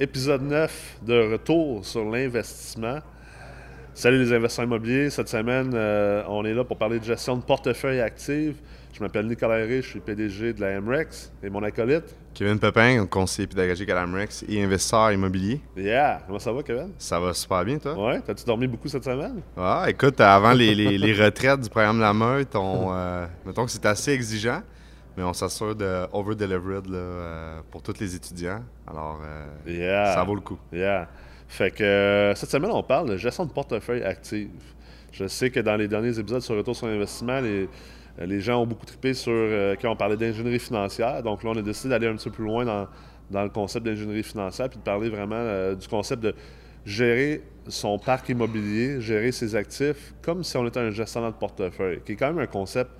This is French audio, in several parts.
épisode 9 de retour sur l'investissement. Salut les investisseurs immobiliers. Cette semaine, euh, on est là pour parler de gestion de portefeuille active. Je m'appelle Nicolas Herré, je suis PDG de la MREX et mon acolyte. Kevin Pepin, conseiller pédagogique à la MREX et investisseur immobilier. Yeah! Comment ça va, Kevin? Ça va super bien, toi? Ouais, t'as-tu dormi beaucoup cette semaine? Ah, écoute, avant les, les- les retraites du programme La Meute, on, euh, mettons que c'est assez exigeant, mais on s'assure de over-delivered là, euh, pour tous les étudiants. Alors, euh, Yeah! ça vaut le coup. Yeah. Fait que euh, cette semaine, on parle de gestion de portefeuille active. Je sais que dans les derniers épisodes sur Retour sur l'investissement, les, les gens ont beaucoup trippé sur euh, quand on parlait d'ingénierie financière. Donc là, on a décidé d'aller un petit peu plus loin dans, dans le concept d'ingénierie financière puis de parler vraiment du concept de gérer son parc immobilier, gérer ses actifs comme si on était un gestionnaire de portefeuille, qui est quand même un concept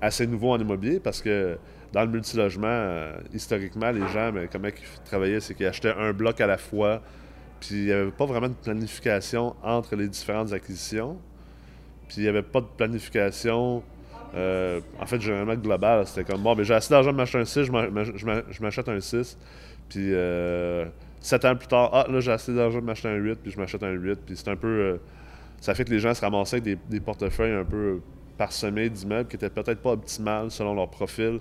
assez nouveau en immobilier parce que dans le multilogement, euh, historiquement, les gens, ben, comment ils travaillaient, c'est qu'ils achetaient un bloc à la fois, puis il n'y avait pas vraiment de planification entre les différentes acquisitions, puis il n'y avait pas de planification, euh, en fait, généralement globale. C'était comme, bon, ben, j'ai assez d'argent pour m'acheter un 6, je m'a- je m'a- je m'achète un 6, puis euh, sept ans plus tard, ah, là, j'ai assez d'argent pour m'acheter un 8, puis je m'achète un 8, puis c'est un peu... euh, ça fait que les gens se ramassaient avec des portefeuilles un peu parsemés d'immeubles qui étaient peut-être pas optimales selon leur profil,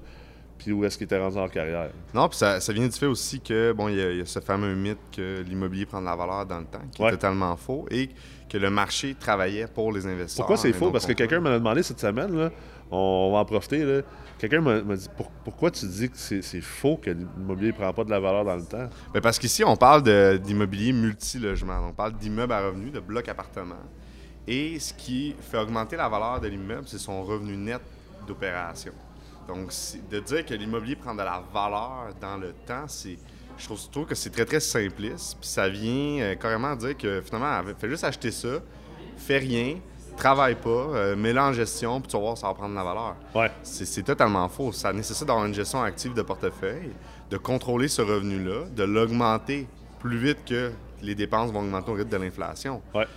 puis où est-ce qu'ils étaient rendus en leur carrière. Non, puis ça, ça vient du fait aussi que, bon, il y, a- il y a ce fameux mythe que l'immobilier prend de la valeur dans le temps, qui Ouais. est totalement faux, et que le marché travaillait pour les investisseurs. Pourquoi c'est faux? Parce que quelqu'un m'a demandé cette semaine, là, on va en profiter, là. quelqu'un m'a dit Pour- pourquoi tu dis que c'est faux que l'immobilier ne prend pas de la valeur dans le temps? Ben, parce qu'ici, on parle d'immobilier multilogement. On parle d'immeubles à revenus, de blocs appartements. Et ce qui fait augmenter la valeur de l'immeuble, c'est son revenu net d'opération. Donc, de dire que l'immobilier prend de la valeur dans le temps, c'est. Je trouve, je trouve que c'est très, très simpliste. Puis ça vient euh, carrément dire que finalement, fais juste acheter ça, fais rien, travaille pas, euh, mets-le en gestion, puis tu vas voir, ça va prendre de la valeur. Ouais. C'est c'est totalement faux. Ça nécessite d'avoir une gestion active de portefeuille, de contrôler ce revenu-là, de l'augmenter plus vite que les dépenses vont augmenter au rythme de l'inflation. Ouais.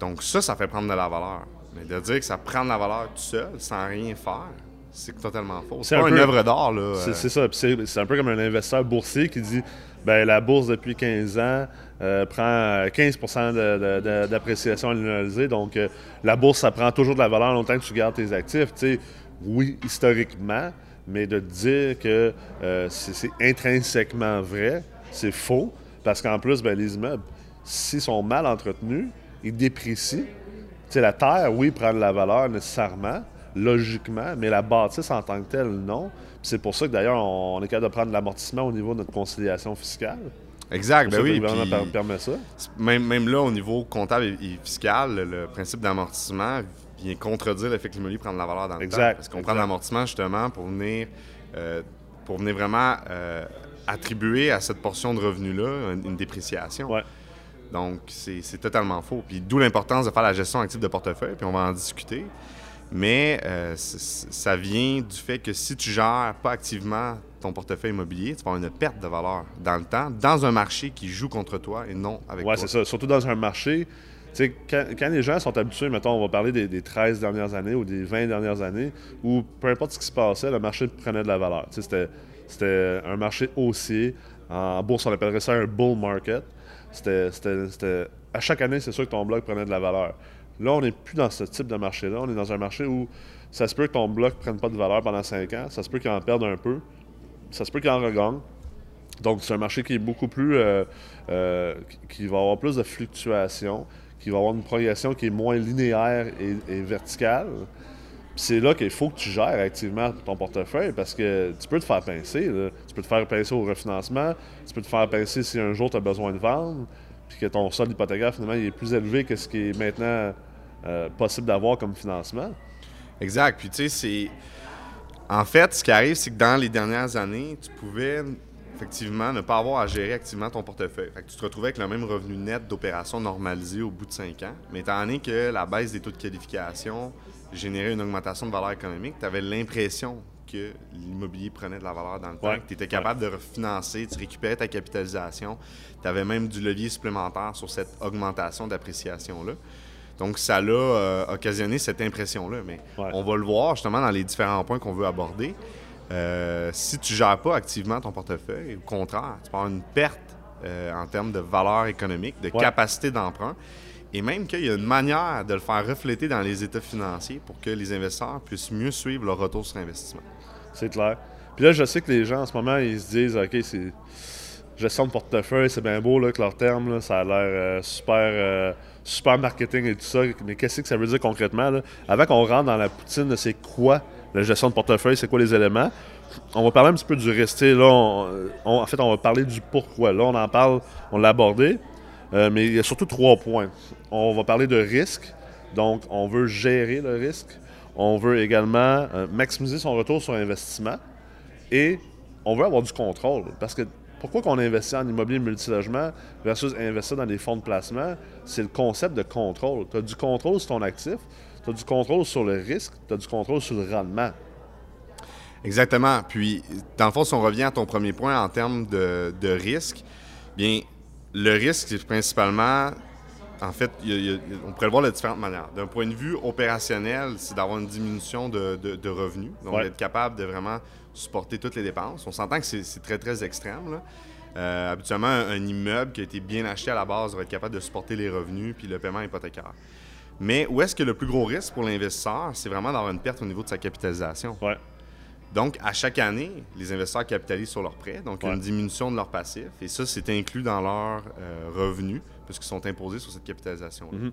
Donc ça, ça fait prendre de la valeur. Mais de dire que ça prend de la valeur tout seul, sans rien faire, c'est totalement faux. C'est C'est un pas une œuvre d'art, là. C'est euh, ça. C'est un peu comme un investisseur boursier qui dit ben la bourse depuis 15 ans euh, prend 15 de- de- de- d'appréciation annualisée. Donc euh, la bourse, ça prend toujours de la valeur longtemps que tu gardes tes actifs. Tu sais, oui, historiquement, mais de dire que euh, c'est c'est intrinsèquement vrai, c'est faux. Parce qu'en plus, ben, les immeubles, s'ils sont mal entretenus, Tu sais, la terre, oui, prend de la valeur nécessairement, logiquement, mais la bâtisse en tant que telle, non. C'est pour ça que d'ailleurs, on est capable de prendre l'amortissement au niveau de notre conciliation fiscale. Exact, ben oui. le permet ça. Même, même là, au niveau comptable et, et fiscal, le, principe d'amortissement vient contredire le fait que l'immobilier prend de la valeur dans le Exact, temps. Parce qu'on prend de l'amortissement justement pour venir, euh, pour venir vraiment euh, attribuer à cette portion de revenu-là une, une dépréciation. Ouais. Donc, c'est totalement faux. Puis d'où l'importance de faire la gestion active de portefeuille, puis on va en discuter. Mais euh, ça vient du fait que si tu gères pas activement ton portefeuille immobilier, tu vas avoir une perte de valeur dans le temps, dans un marché qui joue contre toi et non avec Ouais, toi. c'est ça. Surtout dans un marché. Tu sais, quand, quand les gens sont habitués, mettons, on va parler des, des 13 dernières années ou des 20 dernières années, où peu importe ce qui se passait, le marché prenait de la valeur. Tu sais, c'était, c'était un marché haussier. En bourse, on appellerait ça un bull market. C'était, à chaque année, c'est sûr que ton bloc prenait de la valeur. Là, on n'est plus dans ce type de marché-là. On est dans un marché où ça se peut que ton bloc ne prenne pas de valeur pendant 5 ans. Ça se peut qu'il en perde un peu. Ça se peut qu'il en regagne. Donc, c'est un marché qui est beaucoup plus. euh, euh, qui- va avoir plus de fluctuations, qui va avoir une progression qui est moins linéaire et verticale. C'est là qu'il faut que tu gères activement ton portefeuille parce que tu peux te faire pincer. Tu peux te faire pincer au refinancement, tu peux te faire pincer si un jour tu as besoin de vendre, puis que ton solde hypothécaire, finalement, il est plus élevé que ce qui est maintenant euh, possible d'avoir comme financement. Exact. Puis tu sais, c'est. En fait, ce qui arrive, c'est que dans les dernières années, tu pouvais effectivement ne pas avoir à gérer activement ton portefeuille. Fait que tu te retrouvais avec le même revenu net d'opération normalisé au bout de 5 ans. Mais étant donné que la baisse des taux de qualification générait une augmentation de valeur économique, tu avais l'impression que l'immobilier prenait de la valeur dans le temps, Ouais. tu étais capable de refinancer, tu récupérais ta capitalisation, tu avais même du levier supplémentaire sur cette augmentation d'appréciation-là. Donc, ça l'a euh, occasionné cette impression-là. Mais Ouais. on va le voir justement dans les différents points qu'on veut aborder. Euh, si tu ne gères pas activement ton portefeuille, au contraire, tu peux avoir une perte euh, en termes de valeur économique, de capacité d'emprunt, et même qu'il y a une manière de le faire refléter dans les états financiers pour que les investisseurs puissent mieux suivre leur retour sur investissement. C'est clair. Puis là, je sais que les gens en ce moment, ils se disent, OK, c'est gestion de portefeuille, c'est bien beau là, que leur terme, ça a l'air euh, super, euh, super marketing et tout ça, mais qu'est-ce que ça veut dire concrètement? Avant qu'on rentre dans la poutine de c'est quoi la gestion de portefeuille, c'est quoi les éléments, on va parler un petit peu du resté. Là, en fait, on va parler du pourquoi. Là, on en parle, on l'a abordé, euh, mais il y a surtout trois points. On va parler de risque, donc on veut gérer le risque. On veut également maximiser son retour sur investissement et on veut avoir du contrôle parce que pourquoi qu'on investit en immobilier multilogement versus investir dans des fonds de placement? C'est le concept de contrôle. Tu as du contrôle sur ton actif, tu as du contrôle sur le risque, tu as du contrôle sur le rendement. Exactement. Puis, dans le fond, si on revient à ton premier point en termes de, risque, bien, le risque, c'est principalement, en fait, on pourrait le voir de différentes manières. D'un point de vue opérationnel, c'est d'avoir une diminution de, revenus, donc d'être capable de vraiment supporter toutes les dépenses. On s'entend que c'est très, très extrême. Euh, habituellement, un, immeuble qui a été bien acheté à la base va être capable de supporter les revenus puis le paiement hypothécaire. Mais où est-ce que le plus gros risque pour l'investisseur, c'est vraiment d'avoir une perte au niveau de sa capitalisation? Donc, à chaque année, les investisseurs capitalisent sur leurs prêts, donc il y a une diminution de leur passif, et ça, c'est inclus dans leurs euh, revenus, puisqu'ils sont imposés sur cette capitalisation-là. Mm-hmm.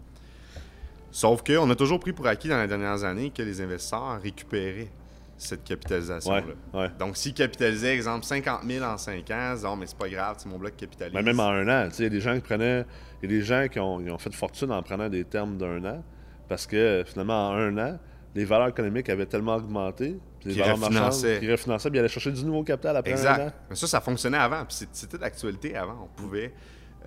Sauf qu'on a toujours pris pour acquis dans les dernières années que les investisseurs récupéraient cette capitalisation-là. Donc, s'ils capitalisaient, exemple, 50 000 en 5 ans, disons, mais c'est pas grave, c'est mon bloc capitalise. Mais même en un an, il y a des gens qui prenaient. Il y a des gens qui ont, ont fait fortune en prenant des termes d'un an, parce que finalement, en un an, les valeurs économiques avaient tellement augmenté, puis les valeurs marchandes qui refinançaient, puis ils allaient chercher du nouveau capital après exact. un an. Mais ça, ça fonctionnait avant, puis c'était d'actualité avant. On pouvait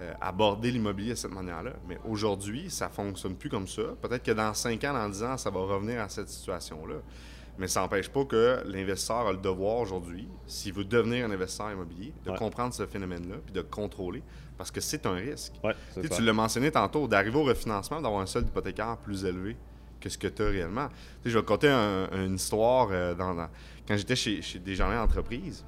euh, aborder l'immobilier de cette manière-là. Mais aujourd'hui, ça fonctionne plus comme ça. Peut-être que dans 5 ans, dans 10 ans, ça va revenir à cette situation-là. Mais ça n'empêche pas que l'investisseur a le devoir aujourd'hui, s'il veut devenir un investisseur immobilier, de comprendre ce phénomène-là puis de contrôler, parce que c'est un risque. tu l'as mentionné tantôt, d'arriver au refinancement, d'avoir un solde hypothécaire plus élevé que ce que tu as réellement. je vais te conter une histoire. Euh, dans, quand j'étais chez, chez Desjardins Entreprises,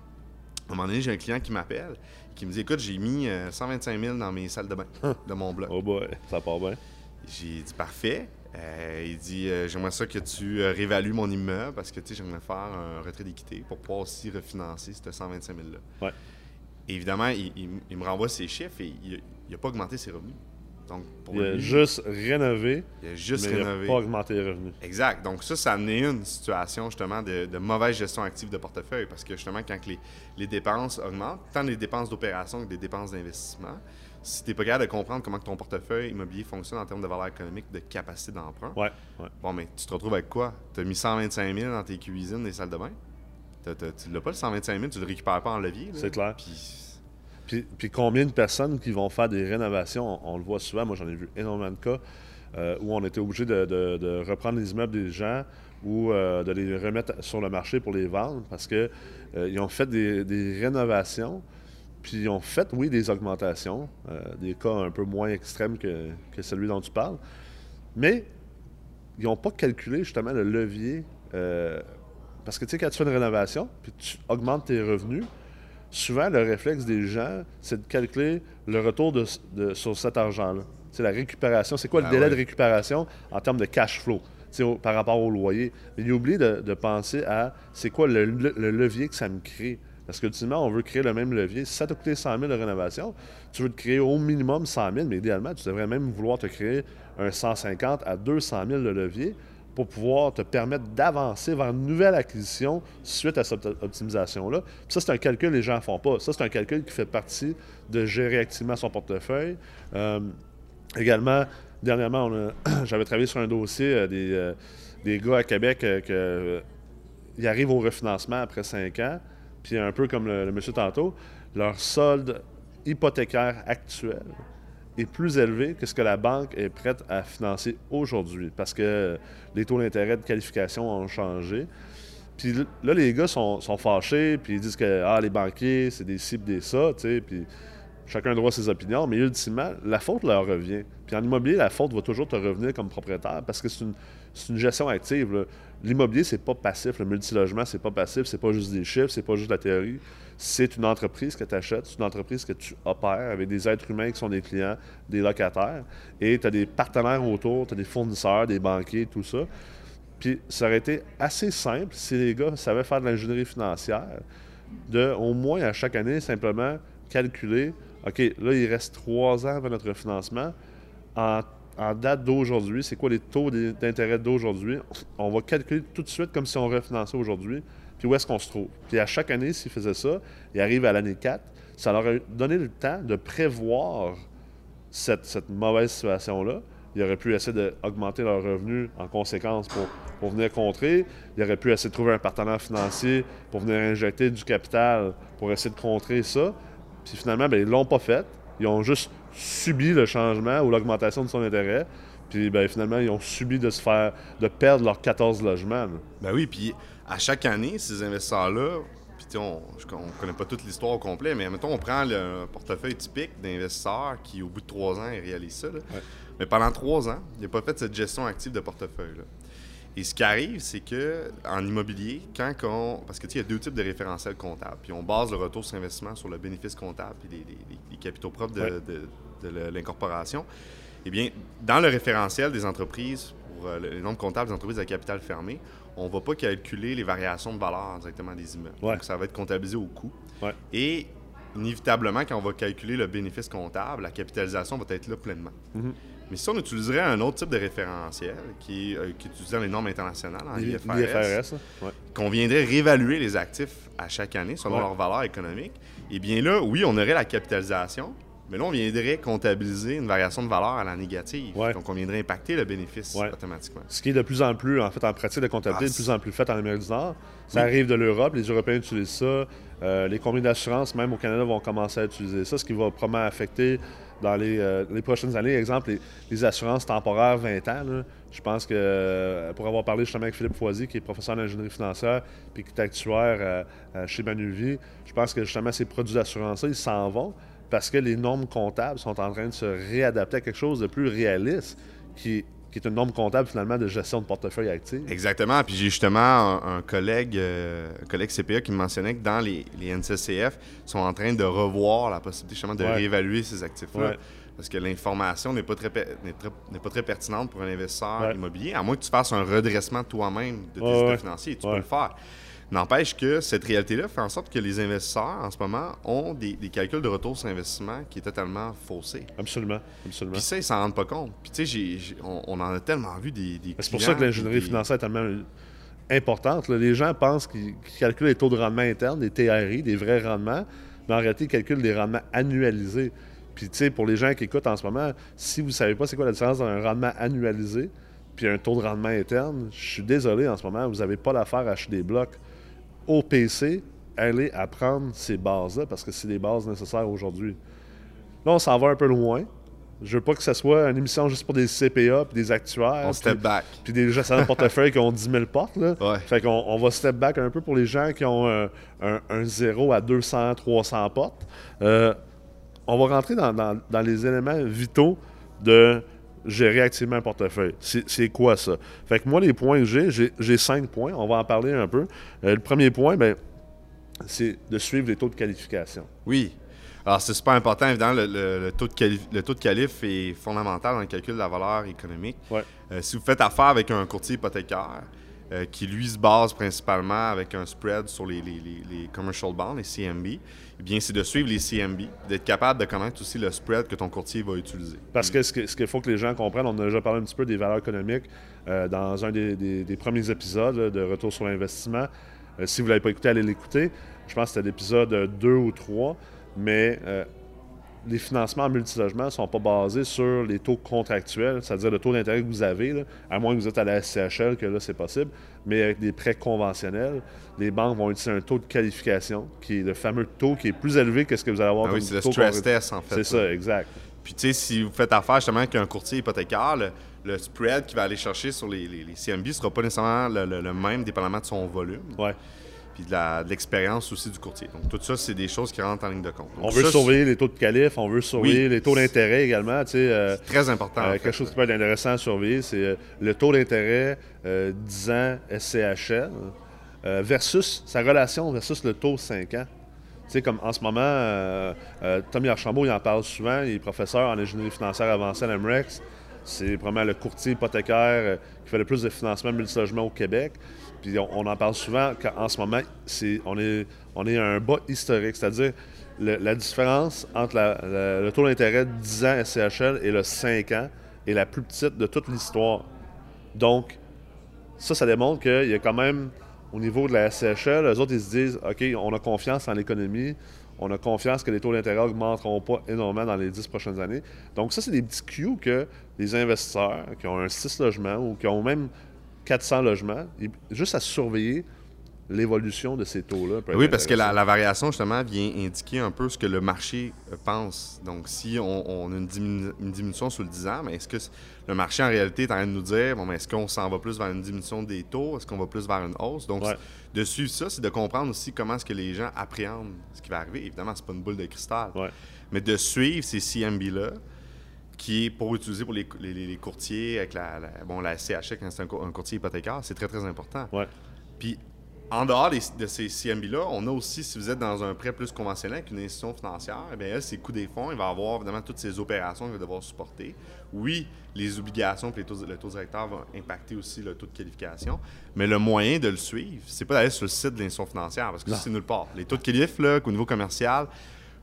à un moment donné, j'ai un client qui m'appelle, qui me dit Écoute, j'ai mis 125 euh, 000 dans mes salles de bain de mon bloc. Oh boy, ça part bien. J'ai dit Parfait. Euh, il dit euh, J'aimerais ça que tu euh, réévalues mon immeuble parce que j'aimerais faire un retrait d'équité pour pouvoir aussi refinancer ce 125 000-là. Ouais. Évidemment, il, me renvoie ses chiffres et il n'a pas augmenté ses revenus. Donc, pour il a juste rénové. Il a juste mais rénové. Il n'a pas augmenté les revenus. Exact. Donc, ça, ça a amené une situation justement de, mauvaise gestion active de portefeuille parce que justement, quand les, les dépenses augmentent, tant les dépenses d'opération que des dépenses d'investissement, si tu n'es pas capable de comprendre comment ton portefeuille immobilier fonctionne en termes de valeur économique, de capacité d'emprunt, ouais, bon, mais tu te retrouves avec quoi? Tu as mis 125 000 dans tes cuisines et salles de bain? tu ne l'as pas le 125 000, tu ne le récupères pas en levier. C'est clair. Puis... Puis, combien de personnes qui vont faire des rénovations, on, le voit souvent, moi j'en ai vu énormément de cas, euh, où on était obligé de, reprendre les immeubles des gens ou euh, de les remettre sur le marché pour les vendre parce qu'ils euh, ont fait des, des rénovations puis ils ont fait, oui, des augmentations, euh, des cas un peu moins extrêmes que, celui dont tu parles, mais ils n'ont pas calculé justement le levier. Euh, parce que tu sais, quand tu fais une rénovation, puis tu augmentes tes revenus, souvent le réflexe des gens, c'est de calculer le retour de, sur cet argent-là. C'est la récupération. C'est quoi le ah délai de récupération en termes de cash flow par rapport au loyer? Mais il oublie de, de penser à c'est quoi le levier que ça me crée. Parce qu'ultimement, on veut créer le même levier. Si ça t'a coûté 100 000 de rénovation, tu veux te créer au minimum 100 000, mais idéalement, tu devrais même vouloir te créer un 150 à 200 000 de levier pour pouvoir te permettre d'avancer vers une nouvelle acquisition suite à cette optimisation-là. ça, c'est un calcul que les gens ne font pas. Ça, c'est un calcul qui fait partie de gérer activement son portefeuille. Euh, également, dernièrement, j'avais travaillé sur un dossier euh, des, euh, des, gars à Québec qui arrivent au refinancement après 5 ans puis un peu comme le, monsieur tantôt, leur solde hypothécaire actuel est plus élevé que ce que la banque est prête à financer aujourd'hui parce que les taux d'intérêt de qualification ont changé. Puis là, les gars sont, fâchés, puis ils disent que ah, les banquiers, c'est des cibles des ça, tu sais. Puis chacun droit ses opinions, mais ultimement, la faute leur revient. Puis en immobilier, la faute va toujours te revenir comme propriétaire parce que c'est une, une, gestion active. L'immobilier, c'est pas passif. Le multilogement, c'est pas passif. C'est pas juste des chiffres, c'est pas juste la théorie. C'est une entreprise que tu achètes, c'est une entreprise que tu opères avec des êtres humains qui sont des clients, des locataires. Et tu as des partenaires autour, tu as des fournisseurs, des banquiers, tout ça. Puis ça aurait été assez simple si les gars savaient faire de l'ingénierie financière, de au moins à chaque année simplement calculer, OK, là, il reste trois ans avant notre financement. En, date d'aujourd'hui, c'est quoi les taux d'intérêt d'aujourd'hui? On va calculer tout de suite comme si on refinançait aujourd'hui, puis où est-ce qu'on se trouve. Puis à chaque année, s'ils faisaient ça, ils arrivent à l'année 4, ça leur a donné le temps de prévoir cette, mauvaise situation-là il aurait pu essayer d'augmenter leurs revenus en conséquence pour, venir contrer. Il aurait pu essayer de trouver un partenaire financier pour venir injecter du capital pour essayer de contrer ça. Puis finalement, ben, ils ne l'ont pas fait. Ils ont juste subi le changement ou l'augmentation de son intérêt. Puis ben, finalement, ils ont subi de se faire de perdre leurs 14 logements. Ben oui, puis à chaque année, ces investisseurs-là, puis on ne connaît pas toute l'histoire au complet, mais mettons, on prend le portefeuille typique d'investisseurs qui, au bout de trois ans, ils réalisent ça. Mais pendant trois ans, il n'a pas fait cette gestion active de portefeuille. Et ce qui arrive, c'est que en immobilier, quand on. Parce que il y a deux types de référentiels comptables. Puis on base le retour sur investissement sur le bénéfice comptable et les, capitaux propres de, l'incorporation. Eh bien, dans le référentiel des entreprises, pour euh, le nombre comptable des entreprises à capital fermé, on ne va pas calculer les variations de valeur directement des immeubles. Donc, ça va être comptabilisé au coût. Et inévitablement, quand on va calculer le bénéfice comptable, la capitalisation va être là pleinement. Mm-hmm. Mais si on utiliserait un autre type de référentiel, qui, euh, qui les normes internationales, en IFRS, qu'on viendrait réévaluer les actifs à chaque année selon leur valeur économique, eh bien là, oui, on aurait la capitalisation, mais là, on viendrait comptabiliser une variation de valeur à la négative. Donc, on viendrait impacter le bénéfice automatiquement. Ce qui est de plus en plus, en fait, en pratique de comptabilité, ah, de plus en plus fait en Amérique du Nord. Ça arrive de l'Europe, les Européens utilisent ça. Euh, les compagnies d'assurance, même au Canada, vont commencer à utiliser ça, ce qui va probablement affecter dans les, euh, prochaines années. Exemple, les, assurances temporaires 20 ans. je pense que, euh, pour avoir parlé justement avec Philippe Foisy, qui est professeur d'ingénierie financière puis qui est actuaire chez Manuvie, je pense que justement ces produits d'assurance-là, ils s'en vont parce que les normes comptables sont en train de se réadapter à quelque chose de plus réaliste qui qui est une norme comptable finalement de gestion de portefeuille actif. Exactement. Puis j'ai justement un, collègue, euh, collègue CPA qui me mentionnait que dans les, les NCCF sont en train de revoir la possibilité justement de réévaluer ces actifs-là. Parce que l'information n'est pas très, n'est pas très pertinente pour un investisseur immobilier, à moins que tu fasses un redressement toi-même de tes états financiers. Tu peux le faire. N'empêche que cette réalité-là fait en sorte que les investisseurs, en ce moment, ont des, calculs de retour sur investissement qui est totalement faussés. Absolument. Absolument. Puis ça, ils ne s'en rendent pas compte. Puis tu sais, on, en a tellement vu des. c'est pour ça que l'ingénierie financière est tellement importante. Les gens pensent qu'ils calculent les taux de rendement interne, des TRI, des vrais rendements, mais en réalité, ils calculent des rendements annualisés. Puis, tu sais, pour les gens qui écoutent en ce moment, si vous ne savez pas c'est quoi la différence entre un rendement annualisé puis un taux de rendement interne, je suis désolé en ce moment, vous n'avez pas l'affaire à acheter des blocs au PC, aller apprendre ces bases-là parce que c'est les bases nécessaires aujourd'hui. Là, on s'en va un peu loin. Je veux pas que ce soit une émission juste pour des CPA puis des actuaires. On step back. Puis des gestionnaires de portefeuille qui ont 10 000 portes. Là. Fait qu'on on va step back un peu pour les gens qui ont un, un, 0 à 200, 300 portes. Euh, on va rentrer dans, dans, les éléments vitaux de gérer activement un portefeuille. C'est quoi ça? Fait que moi, les points que j'ai, j'ai cinq points. On va en parler un peu. Euh, le premier point, ben, c'est de suivre les taux de qualification. Oui. Alors, c'est super important. Évidemment, le, taux de le taux de qualif est fondamental dans le calcul de la valeur économique. Ouais. Euh, si vous faites affaire avec un courtier hypothécaire, euh, qui lui se base principalement avec un spread sur les, les, commercial bonds, les CMB, bien, c'est de suivre les CMB, d'être capable de connaître aussi le spread que ton courtier va utiliser. Parce que ce qu'il faut que les gens comprennent, on a déjà parlé un petit peu des valeurs économiques euh, dans un des, premiers épisodes de Retour sur l'investissement. Euh, si vous ne l'avez pas écouté, allez l'écouter. Je pense que c'était l'épisode 2 ou 3. Mais les financements en multilogement ne sont pas basés sur les taux contractuels, c'est-à-dire le taux d'intérêt que vous avez, à moins que vous êtes à la SCHL, que là, c'est possible. Mais avec des prêts conventionnels, les banques vont utiliser un taux de qualification, qui est le fameux taux qui est plus élevé que ce que vous allez avoir ah Oui, c'est le stress test, en fait. C'est ça, exact. Puis, tu sais, si vous faites affaire justement avec un courtier hypothécaire, le, spread qu'il va aller chercher sur les, les, CMB ne sera pas nécessairement le, même, dépendamment de son volume. Ouais. Puis de l'expérience aussi du courtier. Donc, tout ça, c'est des choses qui rentrent en ligne de compte. on veut surveiller les taux de qualif, on veut surveiller les taux d'intérêt également. c'est très important. quelque chose qui peut être intéressant à surveiller, c'est le taux d'intérêt 10 ans SCHL versus sa relation versus le taux 5 ans sais, comme en ce moment, euh, euh, Tommy Archambault, il en parle souvent. Il est professeur en ingénierie financière avancée à l'MREX. C'est vraiment le courtier hypothécaire euh, qui fait le plus de financement multilogement au Québec. Puis on, en parle souvent qu'en ce moment, on, est, on est à un bas historique, c'est-à-dire la différence entre le taux d'intérêt de 10 ans SCHL et le 5 ans est la plus petite de toute l'histoire. Donc, ça, ça démontre qu'il y a quand même au niveau de la SCHL, eux autres, ils se disent OK, on a confiance en l'économie, on a confiance que les taux d'intérêt n'augmenteront pas énormément dans les dix prochaines années. Donc, ça, c'est des petits cues que les investisseurs qui ont un 6 logements ou qui ont même 400 logements, juste à surveiller l'évolution de ces taux-là. Oui, parce que la, variation, justement, vient indiquer un peu ce que le marché euh, pense. Donc, si on, a une, diminution sur le 10 ans, mais est-ce que le marché, en réalité, est en train de nous dire, bon, est-ce qu'on s'en va plus vers une diminution des taux? Est-ce qu'on va plus vers une hausse? Donc, de suivre ça, c'est de comprendre aussi comment est-ce que les gens appréhendent ce qui va arriver. Évidemment, c'est pas une boule de cristal. Mais de suivre ces CMB-là, qui est pour utiliser pour les, courtiers avec la, bon, la CHC, quand c'est un, courtier hypothécaire, c'est très, très important. Puis en dehors de ces CMB-là, on a aussi, si vous êtes dans un prêt plus conventionnel qu'une institution financière, eh bien, elle, ses coûts des fonds, il va avoir évidemment toutes ces opérations qu'il va devoir supporter. Oui, les obligations et le taux directeur vont impacter aussi le taux de qualification, mais le moyen de le suivre, c'est pas d'aller sur le site de l'institution financière, parce que c'est nulle part. Les taux de qualif, là, au niveau commercial,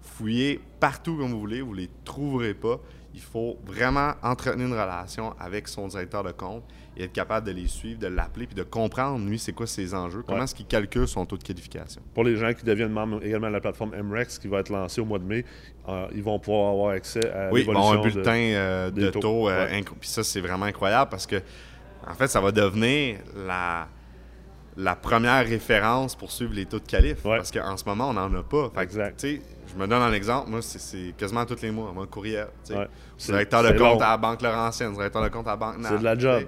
fouillez partout comme vous voulez, vous ne les trouverez pas. Il faut vraiment entretenir une relation avec son directeur de compte et être capable de les suivre, de l'appeler, puis de comprendre, lui, c'est quoi ses enjeux, comment est-ce qu'il calcule son taux de qualification. Pour les gens qui deviennent membres également de la plateforme MREX qui va être lancée au mois de mai, euh, ils vont pouvoir avoir accès à Oui, bon, un bulletin euh, de, taux. Euh, puis ça, c'est vraiment incroyable parce que, en fait, ça va devenir la la première référence pour suivre les taux de qualif. Parce qu'en ce moment, on n'en a pas. exact. Je me donne un exemple. Moi, c'est quasiment tous les mois. Moi, courriel. Ouais. Directeur de compte à la Banque Laurentienne, directeur de compte à la Banque C'est de la job.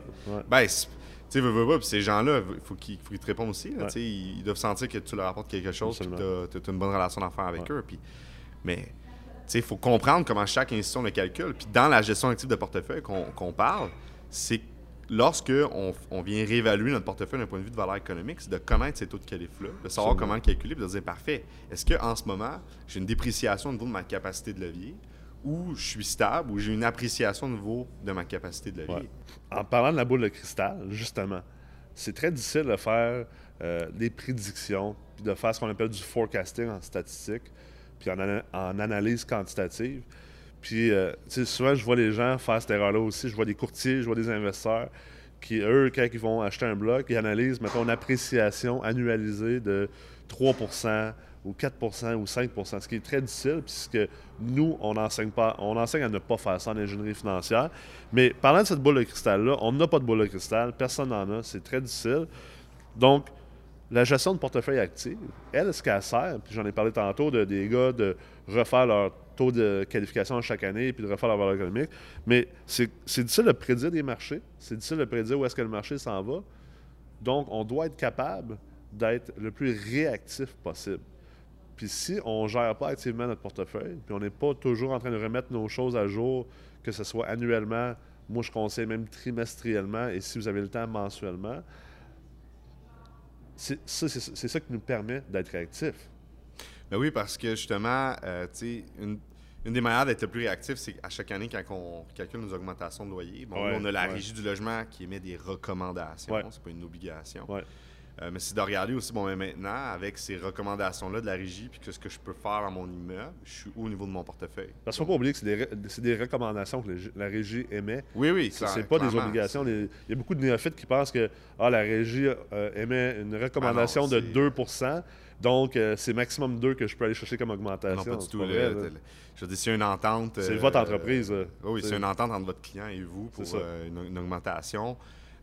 Ben, tu veux, veux, puis ces gens-là, il faut qu'ils te répondent aussi. Ils doivent sentir que tu leur apportes quelque chose, que tu as, une bonne relation d'affaires avec eux. Puis, mais il faut comprendre comment chaque institution le calcule. Puis dans la gestion active de portefeuille qu'on parle, c'est lorsque on, vient réévaluer notre portefeuille d'un point de vue de valeur économique, c'est de connaître ces taux de qualif-là, de savoir comment le calculer, puis de dire parfait, est-ce qu'en ce moment, j'ai une dépréciation au niveau de ma capacité de levier ou je suis stable ou j'ai une appréciation au niveau de ma capacité de levier? En parlant de la boule de cristal, justement, c'est très difficile de faire euh, des prédictions, puis de faire ce qu'on appelle du forecasting en statistique, puis en, en analyse quantitative. Puis, euh, souvent, je vois les gens faire cette erreur-là aussi. Je vois des courtiers, je vois des investisseurs qui, eux, quand ils vont acheter un bloc, ils analysent, mettons, une appréciation annualisée de 3% ou 4% ou 5% ce qui est très difficile, puisque nous, on enseigne pas, on enseigne à ne pas faire ça en ingénierie financière. Mais parlant de cette boule de cristal-là, on n'a pas de boule de cristal, personne n'en a, c'est très difficile. Donc, la gestion de portefeuille active, elle, ce qu'elle sert, puis j'en ai parlé tantôt de, des gars de refaire leur taux de qualification chaque année puis de refaire la valeur économique. Mais c'est difficile de prédire des marchés. C'est difficile de prédire où est-ce que le marché s'en va. Donc, on doit être capable d'être le plus réactif possible. Puis si on ne gère pas activement notre portefeuille, puis on n'est pas toujours en train de remettre nos choses à jour, que ce soit annuellement, moi je conseille même trimestriellement, et si vous avez le temps, mensuellement, c'est ça qui nous permet d'être réactif. Ben oui, parce que justement, euh, une, une, des manières d'être plus réactif, c'est à chaque année, quand on calcule nos augmentations de loyer, bon, on a la régie du logement qui émet des recommandations, c'est pas une obligation. Euh, mais c'est de regarder aussi, bon, maintenant, avec ces recommandations-là de la régie, puis que ce que je peux faire dans mon immeuble, je suis où au niveau de mon portefeuille. Parce qu'il ne faut pas oublier que c'est des, recommandations que la régie émet. Oui, oui. Ce n'est pas des obligations. Il y a beaucoup de néophytes qui pensent que ah, la régie euh, émet une recommandation ah de 2% donc, euh, c'est maximum 2 que je peux aller chercher comme augmentation. Non, pas du tout. je veux dire, s'il y a une entente. C'est votre entreprise. oui, c'est une entente entre votre client et vous pour une, augmentation.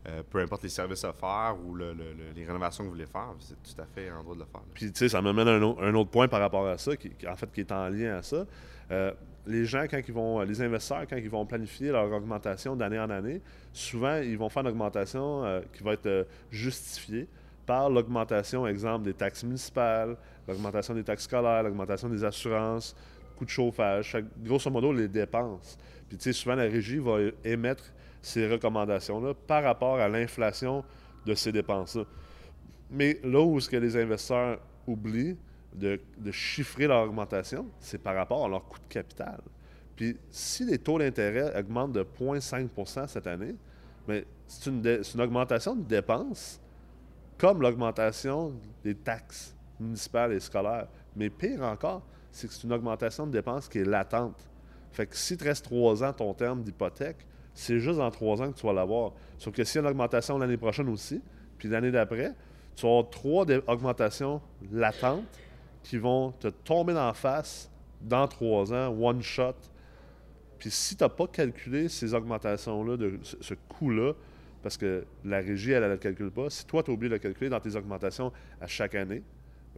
Euh, peu importe les services faire ou les rénovations que vous voulez faire, c'est tout à fait en droit de le faire. Puis, tu sais, ça m'amène à un, autre point par rapport à ça, qui, en fait, qui est en lien à ça. Euh, les gens, quand ils vont, les investisseurs, quand ils vont planifier leur augmentation d'année en année, souvent, ils vont faire une augmentation euh, qui va être justifiée par l'augmentation, exemple, des taxes municipales, l'augmentation des taxes scolaires, l'augmentation des assurances, coûts de chauffage, grosso modo, les dépenses. Puis, tu sais, souvent, la régie va émettre ces recommandations-là par rapport à l'inflation de ces dépenses-là. Mais là où ce que les investisseurs oublient de, de chiffrer leur augmentation, c'est par rapport à leur coût de capital. Puis si les taux d'intérêt augmentent de 0,5% cette année, c'est une, une, augmentation de dépenses comme l'augmentation des taxes municipales et scolaires. Mais pire encore, c'est que c'est une augmentation de dépenses qui est latente. Fait que si tu restes trois ans ton terme d'hypothèque, c'est juste dans trois ans que tu vas l'avoir. Sauf que s'il y a une augmentation l'année prochaine aussi, puis l'année d'après, tu vas avoir trois augmentations latentes qui vont te tomber dans face dans trois ans, one shot. Puis si tu n'as pas calculé ces augmentations-là, ce coût-là, parce que la régie, elle ne le calcule pas. Si toi, tu as oublié de le calculer dans tes augmentations à chaque année,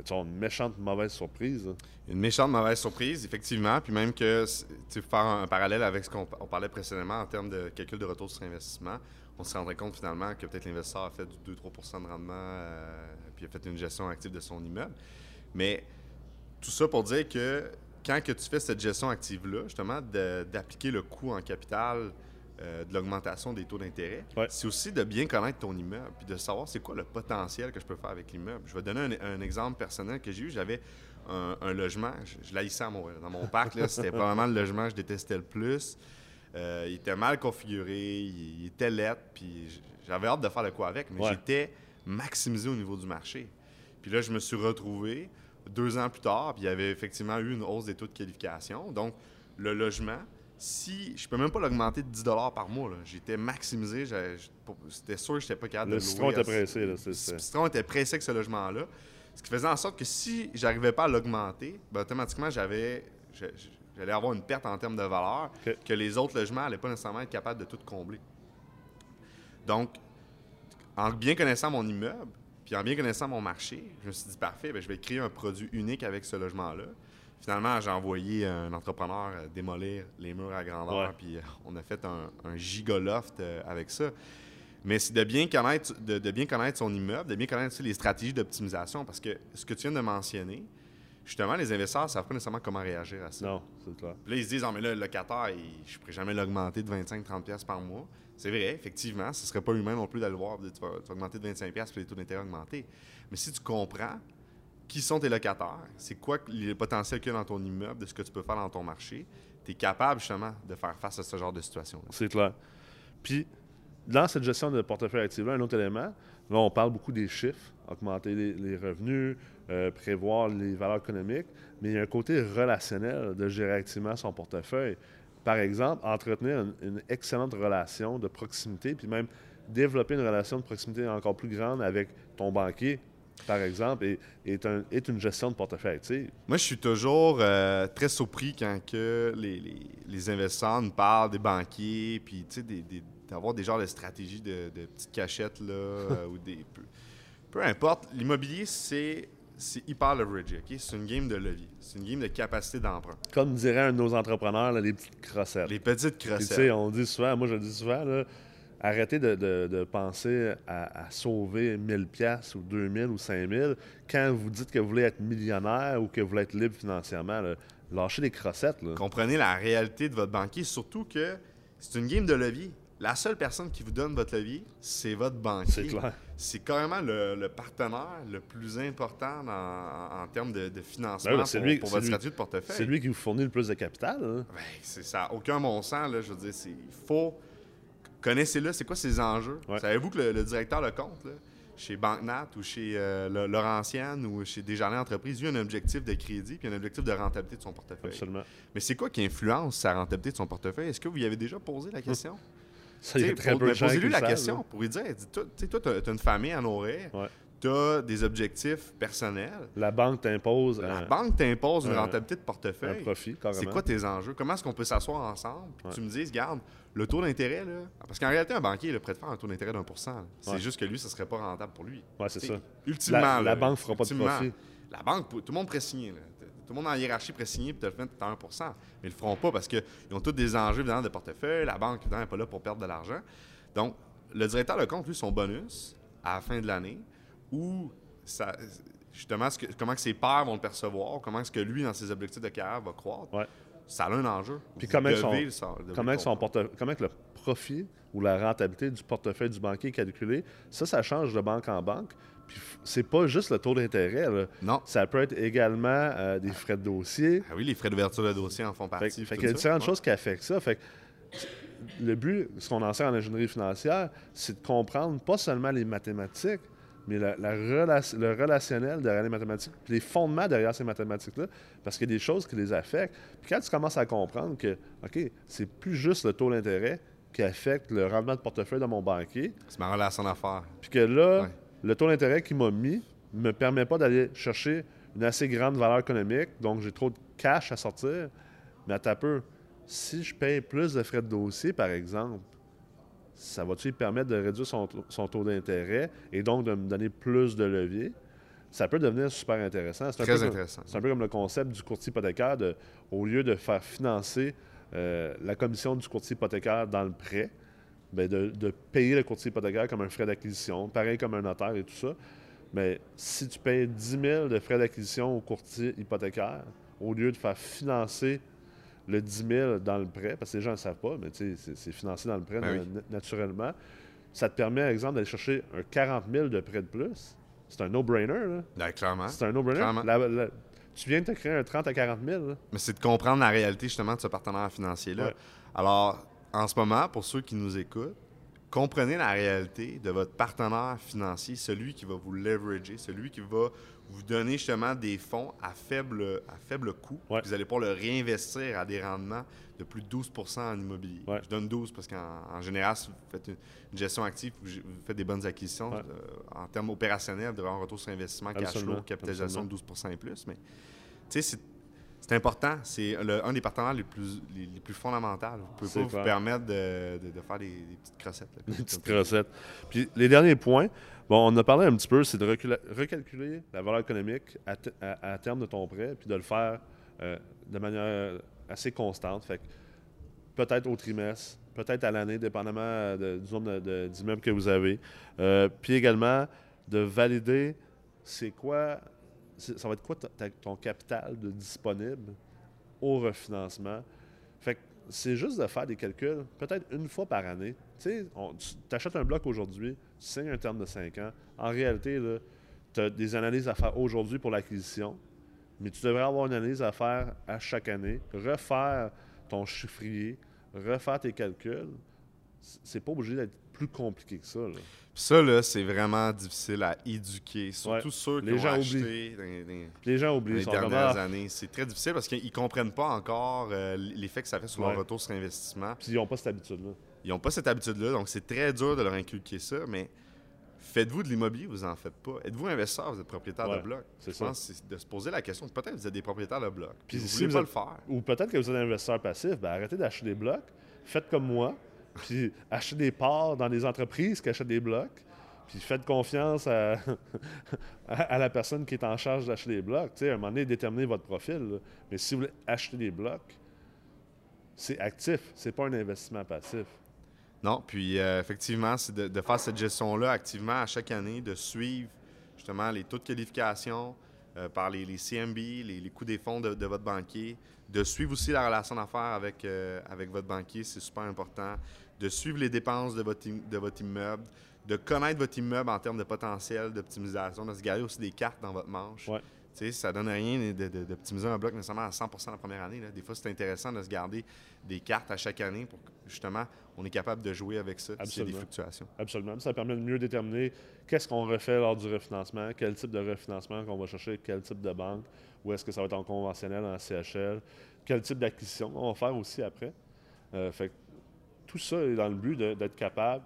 tu as une méchante mauvaise surprise. Une méchante mauvaise surprise, effectivement. Puis même que, tu faire un parallèle avec ce qu'on parlait précédemment en termes de calcul de retour sur investissement, on se rendrait compte finalement que peut-être l'investisseur a fait du 2-3 de rendement, euh, puis a fait une gestion active de son immeuble. Mais tout ça pour dire que quand que tu fais cette gestion active-là, justement, d'appliquer le coût en capital euh, de l'augmentation des taux d'intérêt, c'est aussi de bien connaître ton immeuble puis de savoir c'est quoi le potentiel que je peux faire avec l'immeuble. Je vais donner un, exemple personnel que j'ai eu. J'avais un, logement, je, je l'haïssais à Dans mon parc, c'était probablement le logement que je détestais le plus. Euh, il était mal configuré, il, était laid, puis j'avais hâte de faire le quoi avec, mais j'étais maximisé au niveau du marché. Puis là, je me suis retrouvé deux ans plus tard, puis il y avait effectivement eu une hausse des taux de qualification. Donc, le logement, si je peux même pas l'augmenter de 10 par mois, j'étais maximisé, c'était sûr que je n'étais pas capable le de Le citron était pressé. Là, le citron était pressé avec ce logement-là. Ce qui faisait en sorte que si j'arrivais pas à l'augmenter, ben, automatiquement, j'avais, j'allais avoir une perte en termes de valeur que les autres logements n'allaient pas nécessairement être capables de tout combler. Donc, en bien connaissant mon immeuble, puis en bien connaissant mon marché, je me suis dit, parfait, ben, je vais créer un produit unique avec ce logement-là. Finalement, j'ai envoyé un entrepreneur euh, démolir les murs à grandeur, puis euh, on a fait un, un gigaloft euh, avec ça. Mais c'est de bien connaître, de, bien connaître son immeuble, de bien connaître les stratégies d'optimisation, parce que ce que tu viens de mentionner, justement, les investisseurs ne savent pas nécessairement comment réagir à ça. Non, c'est clair. Puis là, ils se disent, ah, mais là, le locataire, je ne pourrais jamais l'augmenter de 25-30$ par mois. C'est vrai, effectivement, ce ne serait pas humain non plus d'aller voir, tu vas, augmenter de 25$ puis les taux d'intérêt augmenter. Mais si tu comprends qui sont tes locataires, c'est quoi le potentiel qu'il y a dans ton immeuble, de ce que tu peux faire dans ton marché, tu es capable justement de faire face à ce genre de situation-là? C'est clair. Puis, dans cette gestion de portefeuille actif un autre élément, là, on parle beaucoup des chiffres, augmenter les, revenus, euh, prévoir les valeurs économiques, mais il y a un côté relationnel de gérer activement son portefeuille. Par exemple, entretenir une excellente relation de proximité, puis même développer une relation de proximité encore plus grande avec ton banquier, par exemple, est, est, une gestion de portefeuille active. Moi, je suis toujours euh, très surpris quand que les, investisseurs nous parlent des banquiers, puis d'avoir des genres de stratégies de, petites cachettes, là, euh, ou des... Peu, importe, l'immobilier, c'est c'est hyper leveragé. C'est une game de levier. C'est une game de capacité d'emprunt. Comme dirait un de nos entrepreneurs, les petites crossettes. Les petites crossettes. Tu sais, on dit souvent, moi je le dis souvent, là, arrêtez de, penser à, sauver 1000 pièces ou 2000 ou 5000 quand vous dites que vous voulez être millionnaire ou que vous voulez être libre financièrement. Lâchez les crossettes. Comprenez la réalité de votre banquier, surtout que c'est une game de levier. La seule personne qui vous donne votre levier, c'est votre banquier. C'est clair. C'est carrément le, partenaire le plus important en, termes de, financement ben pour, votre statut de portefeuille. C'est lui qui vous fournit le plus de capital. Ben, c'est ça. Aucun bon sens. Là, je veux dire, il faut Connaissez-le, c'est quoi ses enjeux? Savez-vous que le, directeur de compte, chez BankNat ou chez euh, Laurentienne ou chez Desjardins Entreprises, il a un objectif de crédit puis un objectif de rentabilité de son portefeuille. Absolument. Mais c'est quoi qui influence sa rentabilité de son portefeuille? Est-ce que vous y avez déjà posé la question? Ça, il très Posez-lui la question pour lui dire, toi, tu as, une famille à nourrir, tu as des objectifs personnels. La banque t'impose. La banque t'impose une rentabilité de portefeuille. Un profit. C'est quoi tes enjeux? Comment est-ce qu'on peut s'asseoir ensemble? Puis tu me dises, garde, le taux d'intérêt, là. Parce qu'en réalité, un banquier, il est prêt de faire un taux d'intérêt d'un pour cent. C'est juste que lui, ça serait pas rentable pour lui. Oui, c'est ça. Ultimement. La, la banque fera pas de profit. La banque, tout le monde signer. Tout le monde en hiérarchie signer puis fait à 1% Mais ils le feront pas parce qu'ils ont tous des enjeux évidemment, de portefeuille. La banque, n'est pas là pour perdre de l'argent. Donc, le directeur de compte, lui, son bonus, à la fin de l'année, ou ça, justement ce que- comment que ses pairs vont le percevoir, comment est-ce que lui, dans ses objectifs de carrière, va croître, Ouais. Ça a un enjeu. Puis Vous comment son- devez Comment, son comprendre. porte- comment que le profit ou la rentabilité du portefeuille du banquier est calculé, ça, ça change de banque en banque. Puis c'est pas juste le taux d'intérêt. Non. Ça peut être également euh, des frais de dossier. Ah oui, les frais d'ouverture de dossier en font partie. fait qu'il y a ça. différentes Ouais. choses qui affectent ça. Fait que le but, ce qu'on enseigne en ingénierie financière, c'est de comprendre pas seulement les mathématiques, mais la- la rela- le relationnel derrière les mathématiques, puis les fondements derrière ces mathématiques-là, parce qu'il y a des choses qui les affectent. Puis quand tu commences à comprendre que, OK, c'est plus juste le taux d'intérêt qui affecte le rendement de portefeuille de mon banquier, C'est ma relation d'affaires. puis que là, Ouais. le taux d'intérêt qu'il m'a mis me permet pas d'aller chercher une assez grande valeur économique, donc j'ai trop de cash à sortir. Mais à ta peu, si je paye plus de frais de dossier, par exemple, ça va-tu lui permettre de réduire son, taux- son taux d'intérêt et donc de me donner plus de levier? Ça peut devenir super intéressant. C'est un Très peu comme- intéressant. C'est un peu comme le concept du courtier hypothécaire, de, au lieu de faire financer euh, la commission du courtier hypothécaire dans le prêt, ben de, de payer le courtier hypothécaire comme un frais d'acquisition, pareil comme un notaire et tout ça. Mais si tu payes 10 000 de frais d'acquisition au courtier hypothécaire, au lieu de faire financer le 10 000 dans le prêt, parce que les gens ne le savent pas, mais tu sais, c'est financé dans le prêt Ben na- oui. na- naturellement, ça te permet, par exemple, d'aller chercher un 40 000 de prêt de plus. C'est un no-brainer, là. Ben, clairement. C'est un no-brainer. Tu viens de te créer un 30 à 40 000. là. Mais c'est de comprendre la réalité justement de ce partenaire financier-là. Ouais. Alors, en ce moment, pour ceux qui nous écoutent, comprenez la réalité de votre partenaire financier, celui qui va vous leverager, celui qui va vous donner justement des fonds à faible, à faible coût. Ouais. Vous allez pouvoir le réinvestir à des rendements de plus de 12% en immobilier. Ouais. Je donne 12 parce qu'en en général, si vous faites une, une gestion active, vous, vous faites des bonnes acquisitions, Ouais. euh, en termes opérationnels, de un retour sur investissement, cash flow, capitalisation de 12 et plus. Mais tu sais, c'est c'est important. C'est un des partenaires les plus, les, les plus fondamentaux. Vous pouvez C'est pas clair. vous permettre de, de- de faire des, des petites crossettes. là, comme- Une petite comme- recette. Puis les derniers points, bon, on a parlé un petit peu, c'est de recalculer la valeur économique à, te- à- à terme de ton prêt, puis de le faire euh, de manière assez constante. Fait que peut-être au trimestre, peut-être à l'année, dépendamment euh, de- du nombre d'immeubles que vous avez. Euh, puis également de valider c'est quoi, ça va être quoi ton capital de disponible au refinancement? Fait que c'est juste de faire des calculs, peut-être une fois par année. Tu sais, achètes un bloc aujourd'hui, tu signes un terme de 5 ans. En réalité, tu as des analyses à faire aujourd'hui pour l'acquisition, mais tu devrais avoir une analyse à faire à chaque année, refaire ton chiffrier, refaire tes calculs. C'est pas obligé d'être plus compliqué que ça. là. Ça, là, c'est vraiment difficile à éduquer. Surtout Ouais. ceux qui Les ont gens acheté dans, dans- les gens dans oublient, les sont comme, dernières Ah, années. C'est très difficile parce qu'ils comprennent pas encore euh, l'effet que ça fait sur Ouais. leur retour sur investissement. puis ils n'ont pas cette habitude-là. Ils n'ont pas cette habitude-là, donc c'est très dur de leur inculquer ça, mais faites-vous de l'immobilier, vous en faites pas. Êtes-vous investisseur, vous êtes propriétaire Ouais, de bloc. c'est Je ça. pense que c'est de se poser la question, peut-être vous êtes des propriétaires de bloc, puis Puis vous si voulez vous pas êtes- le faire. Ou peut-être que vous êtes un investisseur passif, ben arrêtez d'acheter des blocs, faites comme moi, puis achetez des parts dans des entreprises qui achètent des blocs, puis faites confiance à, la personne qui est en charge d'acheter des blocs. À un moment donné, déterminez votre profil. Mais si vous voulez acheter des blocs, c'est actif, c'est pas un investissement passif. Non, puis euh, effectivement, c'est de, faire cette gestion-là activement à chaque année, de suivre justement les taux de qualification euh, par les, CMB, les, coûts des fonds de votre banquier, de suivre aussi la relation d'affaires avec, euh, avec votre banquier, c'est super important, de suivre les dépenses de votre, de votre immeuble, de connaître votre immeuble en termes de potentiel d'optimisation, de se garder aussi des cartes dans votre manche. Ouais. Tu sais, ça donne rien d'optimiser un bloc nécessairement à 100% la première année. là. Des fois, c'est intéressant de se garder des cartes à chaque année pour que, justement, on est capable de jouer avec ça s'il y a des fluctuations. Absolument. Ça permet de mieux déterminer qu'est-ce qu'on refait lors du refinancement, quel type de refinancement qu'on va chercher, quel type de banque, ou est-ce que ça va être en conventionnel, en CHL, quel type d'acquisition on va faire aussi après? Euh, tout ça est dans le but d'être capable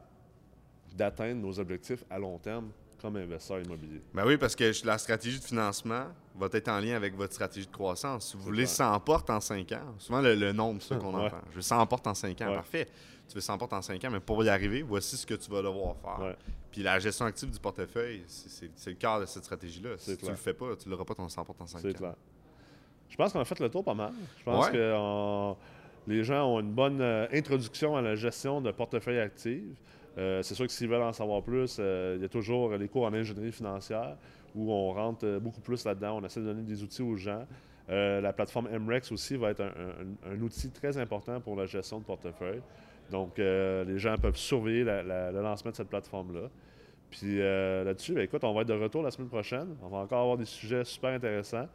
d'atteindre nos objectifs à long terme comme investisseur immobilier. Ben oui, parce que la stratégie de financement va être en lien avec votre stratégie de croissance. Si vous voulez clair. 100 portes en 5 ans, souvent le, le nombre, c'est ça qu'on Ouais. entend. Je veux 100 portes en 5 ans, Ouais. parfait. Tu veux 100 portes en 5 ans, mais pour y arriver, voici ce que tu vas devoir faire. Ouais. Puis la gestion active du portefeuille, c'est- le cœur de cette stratégie-là. Si C'est tu clair. le fais pas, tu n'auras pas ton 100 portes en 5 ans. C'est clair. Je pense qu'on a fait le tour pas mal. Je pense que on- les gens ont une bonne euh, introduction à la gestion de portefeuille actif. c'est sûr que s'ils veulent en savoir plus, il y a toujours les cours en ingénierie financière où on rentre beaucoup plus là-dedans. On essaie de donner des outils aux gens. la plateforme MREX aussi va être un, outil très important pour la gestion de portefeuille. Donc, les gens peuvent surveiller le lancement de cette plateforme-là. Puis là-dessus, ben, écoute, on va être de retour la semaine prochaine. On va encore avoir des sujets super intéressants.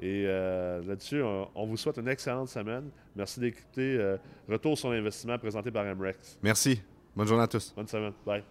Et euh, là-dessus, on, vous souhaite une excellente semaine. Merci d'écouter euh, Retour sur l'investissement présenté par MREX. Merci. Bonne journée à tous. Bonne semaine. Bye.